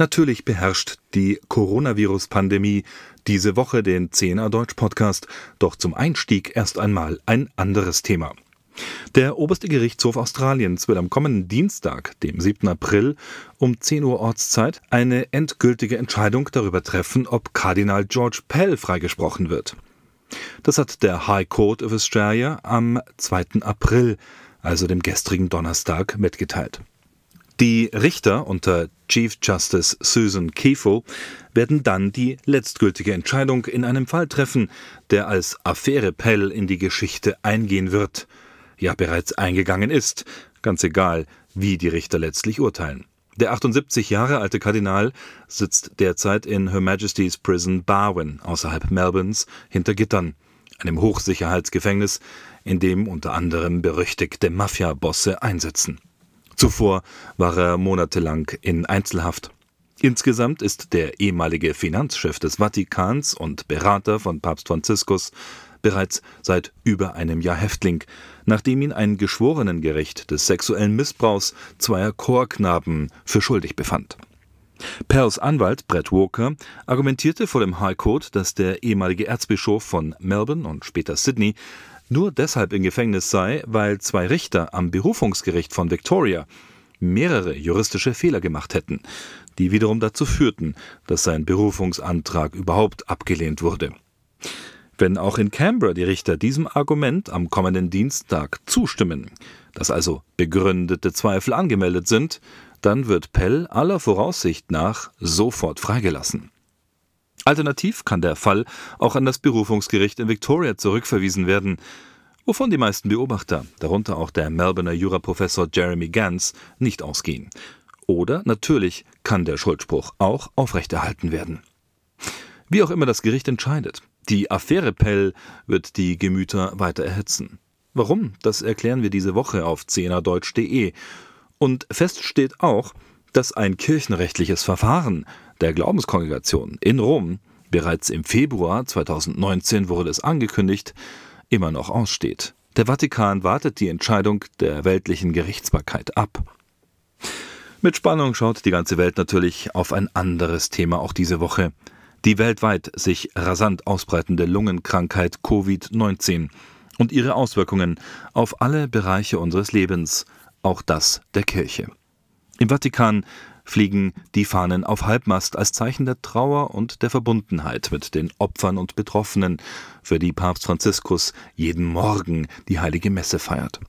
Natürlich beherrscht die Coronavirus-Pandemie diese Woche den 10er Deutsch Podcast, doch zum Einstieg erst einmal ein anderes Thema. Der oberste Gerichtshof Australiens wird am kommenden Dienstag, dem 7. April, um 10 Uhr Ortszeit eine endgültige Entscheidung darüber treffen, ob Kardinal George Pell freigesprochen wird. Das hat der High Court of Australia am 2. April, also dem gestrigen Donnerstag, mitgeteilt. Die Richter unter Chief Justice Susan Kefo werden dann die letztgültige Entscheidung in einem Fall treffen, der als Affäre Pell in die Geschichte eingehen wird, ja bereits eingegangen ist, ganz egal, wie die Richter letztlich urteilen. Der 78 Jahre alte Kardinal sitzt derzeit in Her Majesty's Prison Barwon außerhalb Melbournes hinter Gittern, einem Hochsicherheitsgefängnis, in dem unter anderem berüchtigte Mafia-Bosse einsitzen. Zuvor war er monatelang in Einzelhaft. Insgesamt ist der ehemalige Finanzchef des Vatikans und Berater von Papst Franziskus bereits seit über einem Jahr Häftling, nachdem ihn ein Geschworenengericht des sexuellen Missbrauchs zweier Chorknaben für schuldig befand. Pells Anwalt Brett Walker argumentierte vor dem High Court, dass der ehemalige Erzbischof von Melbourne und später Sydney nur deshalb im Gefängnis sei, weil zwei Richter am Berufungsgericht von Victoria mehrere juristische Fehler gemacht hätten, die wiederum dazu führten, dass sein Berufungsantrag überhaupt abgelehnt wurde. Wenn auch in Canberra die Richter diesem Argument am kommenden Dienstag zustimmen, dass also begründete Zweifel angemeldet sind, dann wird Pell aller Voraussicht nach sofort freigelassen. Alternativ kann der Fall auch an das Berufungsgericht in Victoria zurückverwiesen werden, wovon die meisten Beobachter, darunter auch der Melbourner Juraprofessor Jeremy Gans, nicht ausgehen. Oder natürlich kann der Schuldspruch auch aufrechterhalten werden. Wie auch immer das Gericht entscheidet, die Affäre Pell wird die Gemüter weiter erhitzen. Warum? Das erklären wir diese Woche auf zehnerdeutsch.de. Und fest steht auch, dass ein kirchenrechtliches Verfahren der Glaubenskongregation in Rom, bereits im Februar 2019 wurde es angekündigt, immer noch aussteht. Der Vatikan wartet die Entscheidung der weltlichen Gerichtsbarkeit ab. Mit Spannung schaut die ganze Welt natürlich auf ein anderes Thema auch diese Woche. Die weltweit sich rasant ausbreitende Lungenkrankheit Covid-19 und ihre Auswirkungen auf alle Bereiche unseres Lebens, auch das der Kirche. Im Vatikan fliegen die Fahnen auf Halbmast als Zeichen der Trauer und der Verbundenheit mit den Opfern und Betroffenen, für die Papst Franziskus jeden Morgen die heilige Messe feiert.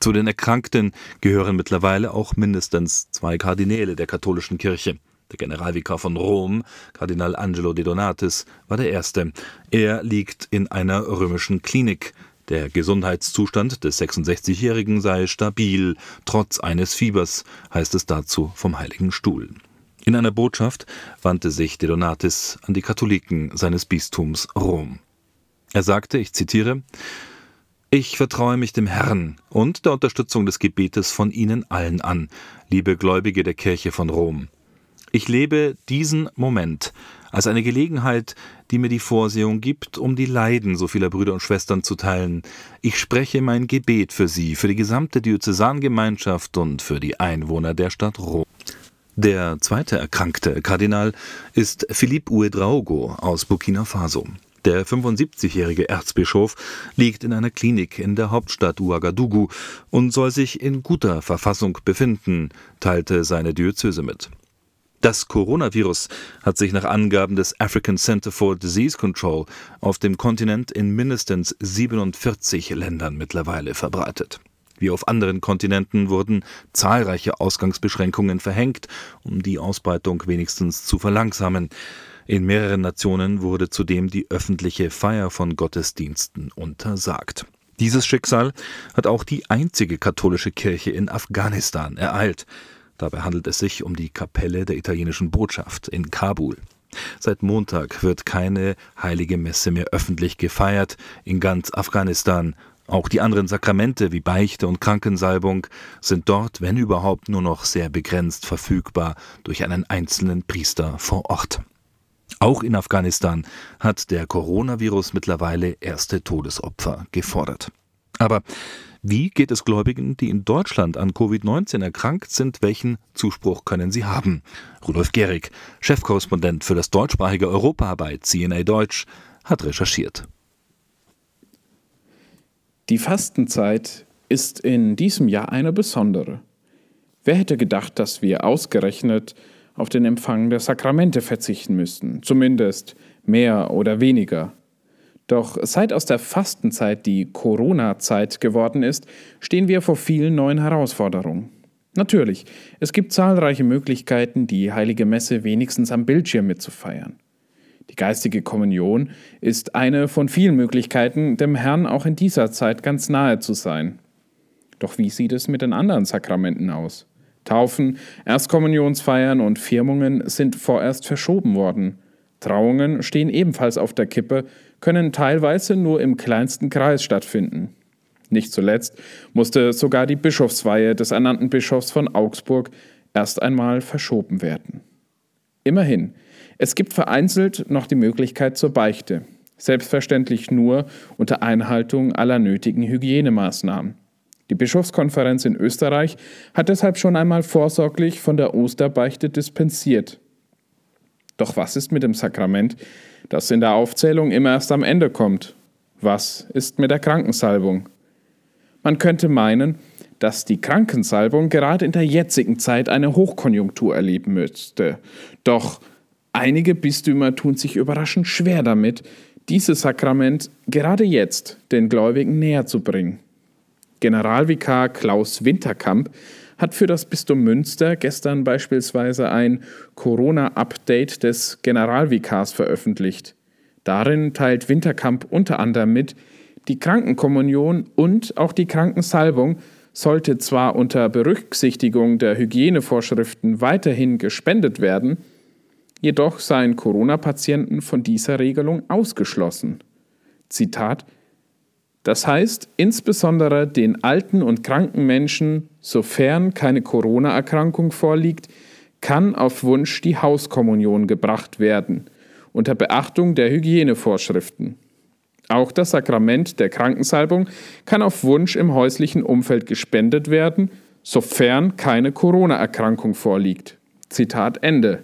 Zu den Erkrankten gehören mittlerweile auch mindestens zwei Kardinäle der katholischen Kirche. Der Generalvikar von Rom, Kardinal Angelo de Donatis, war der erste. Er liegt in einer römischen Klinik. Der Gesundheitszustand des 66-Jährigen sei stabil, trotz eines Fiebers, heißt es dazu vom Heiligen Stuhl. In einer Botschaft wandte sich de Donatis an die Katholiken seines Bistums Rom. Er sagte, ich zitiere, ich vertraue mich dem Herrn und der Unterstützung des Gebetes von Ihnen allen an, liebe Gläubige der Kirche von Rom. Ich lebe diesen Moment als eine Gelegenheit, die mir die Vorsehung gibt, um die Leiden so vieler Brüder und Schwestern zu teilen. Ich spreche mein Gebet für sie, für die gesamte Diözesangemeinschaft und für die Einwohner der Stadt Rom. Der zweite erkrankte Kardinal ist Philippe Ouedraogo aus Burkina Faso. Der 75-jährige Erzbischof liegt in einer Klinik in der Hauptstadt Ouagadougou und soll sich in guter Verfassung befinden, teilte seine Diözese mit. Das Coronavirus hat sich nach Angaben des African Center for Disease Control auf dem Kontinent in mindestens 47 Ländern mittlerweile verbreitet. Wie auf anderen Kontinenten wurden zahlreiche Ausgangsbeschränkungen verhängt, um die Ausbreitung wenigstens zu verlangsamen. In mehreren Nationen wurde zudem die öffentliche Feier von Gottesdiensten untersagt. Dieses Schicksal hat auch die einzige katholische Kirche in Afghanistan ereilt. Dabei handelt es sich um die Kapelle der italienischen Botschaft in Kabul. Seit Montag wird keine heilige Messe mehr öffentlich gefeiert in ganz Afghanistan. Auch die anderen Sakramente wie Beichte und Krankensalbung sind dort, wenn überhaupt, nur noch sehr begrenzt verfügbar durch einen einzelnen Priester vor Ort. Auch in Afghanistan hat der Coronavirus mittlerweile erste Todesopfer gefordert. Aber Wie geht es Gläubigen, die in Deutschland an Covid-19 erkrankt sind? Welchen Zuspruch können sie haben? Rudolf Gehrig, Chefkorrespondent für das deutschsprachige Europa bei CNA Deutsch, hat recherchiert. Die Fastenzeit ist in diesem Jahr eine besondere. Wer hätte gedacht, dass wir ausgerechnet auf den Empfang der Sakramente verzichten müssten, zumindest mehr oder weniger. Doch seit aus der Fastenzeit die Corona-Zeit geworden ist, stehen wir vor vielen neuen Herausforderungen. Natürlich, es gibt zahlreiche Möglichkeiten, die heilige Messe wenigstens am Bildschirm mitzufeiern. Die geistige Kommunion ist eine von vielen Möglichkeiten, dem Herrn auch in dieser Zeit ganz nahe zu sein. Doch wie sieht es mit den anderen Sakramenten aus? Taufen, Erstkommunionsfeiern und Firmungen sind vorerst verschoben worden. Trauungen stehen ebenfalls auf der Kippe, können teilweise nur im kleinsten Kreis stattfinden. Nicht zuletzt musste sogar die Bischofsweihe des ernannten Bischofs von Augsburg erst einmal verschoben werden. Immerhin, es gibt vereinzelt noch die Möglichkeit zur Beichte, selbstverständlich nur unter Einhaltung aller nötigen Hygienemaßnahmen. Die Bischofskonferenz in Österreich hat deshalb schon einmal vorsorglich von der Osterbeichte dispensiert. Doch was ist mit dem Sakrament, das in der Aufzählung immer erst am Ende kommt? Was ist mit der Krankensalbung? Man könnte meinen, dass die Krankensalbung gerade in der jetzigen Zeit eine Hochkonjunktur erleben müsste. Doch einige Bistümer tun sich überraschend schwer damit, dieses Sakrament gerade jetzt den Gläubigen näher zu bringen. Generalvikar Klaus Winterkamp hat für das Bistum Münster gestern beispielsweise ein Corona-Update des Generalvikars veröffentlicht. Darin teilt Winterkamp unter anderem mit, die Krankenkommunion und auch die Krankensalbung sollte zwar unter Berücksichtigung der Hygienevorschriften weiterhin gespendet werden, jedoch seien Corona-Patienten von dieser Regelung ausgeschlossen. Zitat das heißt, insbesondere den alten und kranken Menschen, sofern keine Corona-Erkrankung vorliegt, kann auf Wunsch die Hauskommunion gebracht werden, unter Beachtung der Hygienevorschriften. Auch das Sakrament der Krankensalbung kann auf Wunsch im häuslichen Umfeld gespendet werden, sofern keine Corona-Erkrankung vorliegt. Zitat Ende.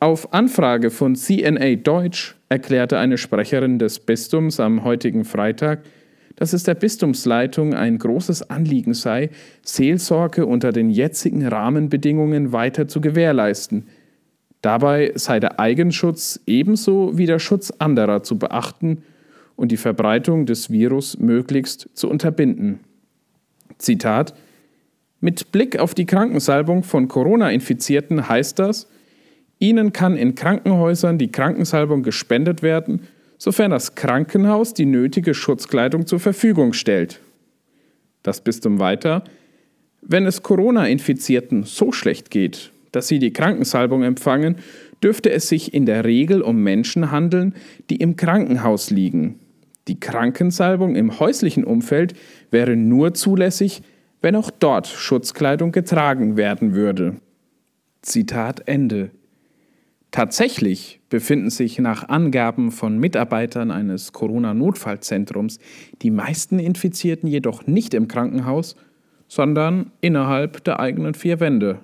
Auf Anfrage von CNA Deutsch erklärte eine Sprecherin des Bistums am heutigen Freitag, dass es der Bistumsleitung ein großes Anliegen sei, Seelsorge unter den jetzigen Rahmenbedingungen weiter zu gewährleisten. Dabei sei der Eigenschutz ebenso wie der Schutz anderer zu beachten und die Verbreitung des Virus möglichst zu unterbinden. Zitat Mit Blick auf die Krankensalbung von Corona-Infizierten heißt das, Ihnen kann in Krankenhäusern die Krankensalbung gespendet werden, sofern das Krankenhaus die nötige Schutzkleidung zur Verfügung stellt. Das Bistum weiter, wenn es Corona-Infizierten so schlecht geht, dass sie die Krankensalbung empfangen, dürfte es sich in der Regel um Menschen handeln, die im Krankenhaus liegen. Die Krankensalbung im häuslichen Umfeld wäre nur zulässig, wenn auch dort Schutzkleidung getragen werden würde. Zitat Ende. Tatsächlich befinden sich nach Angaben von Mitarbeitern eines Corona-Notfallzentrums die meisten Infizierten jedoch nicht im Krankenhaus, sondern innerhalb der eigenen vier Wände.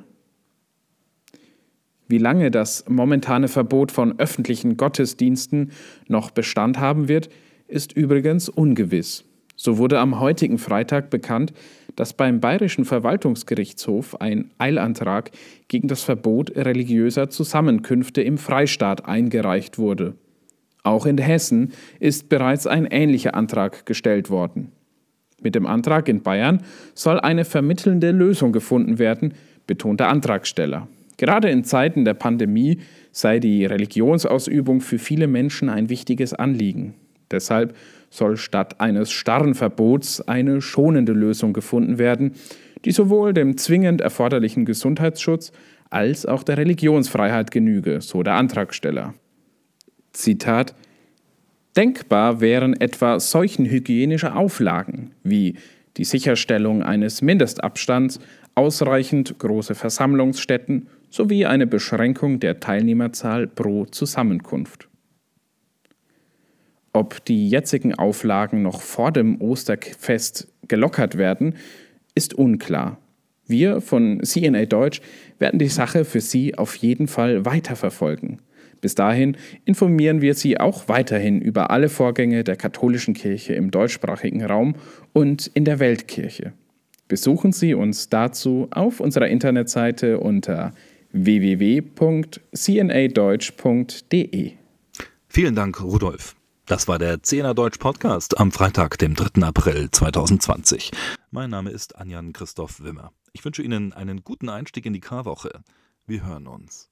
Wie lange das momentane Verbot von öffentlichen Gottesdiensten noch Bestand haben wird, ist übrigens ungewiss. So wurde am heutigen Freitag bekannt, dass beim Bayerischen Verwaltungsgerichtshof ein Eilantrag gegen das Verbot religiöser Zusammenkünfte im Freistaat eingereicht wurde. Auch in Hessen ist bereits ein ähnlicher Antrag gestellt worden. Mit dem Antrag in Bayern soll eine vermittelnde Lösung gefunden werden, betont der Antragsteller. Gerade in Zeiten der Pandemie sei die Religionsausübung für viele Menschen ein wichtiges Anliegen. Deshalb soll statt eines starren Verbots eine schonende Lösung gefunden werden, die sowohl dem zwingend erforderlichen Gesundheitsschutz als auch der Religionsfreiheit genüge, so der Antragsteller. Zitat Denkbar wären etwa solchen hygienische Auflagen wie die Sicherstellung eines Mindestabstands, ausreichend große Versammlungsstätten sowie eine Beschränkung der Teilnehmerzahl pro Zusammenkunft. Ob die jetzigen Auflagen noch vor dem Osterfest gelockert werden, ist unklar. Wir von CNA Deutsch werden die Sache für Sie auf jeden Fall weiterverfolgen. Bis dahin informieren wir Sie auch weiterhin über alle Vorgänge der katholischen Kirche im deutschsprachigen Raum und in der Weltkirche. Besuchen Sie uns dazu auf unserer Internetseite unter www.cnadeutsch.de. Vielen Dank, Rudolf. Das war der Zehner Deutsch Podcast am Freitag, dem 3. April 2020. Mein Name ist Anjan Christoph Wimmer. Ich wünsche Ihnen einen guten Einstieg in die Karwoche. Wir hören uns.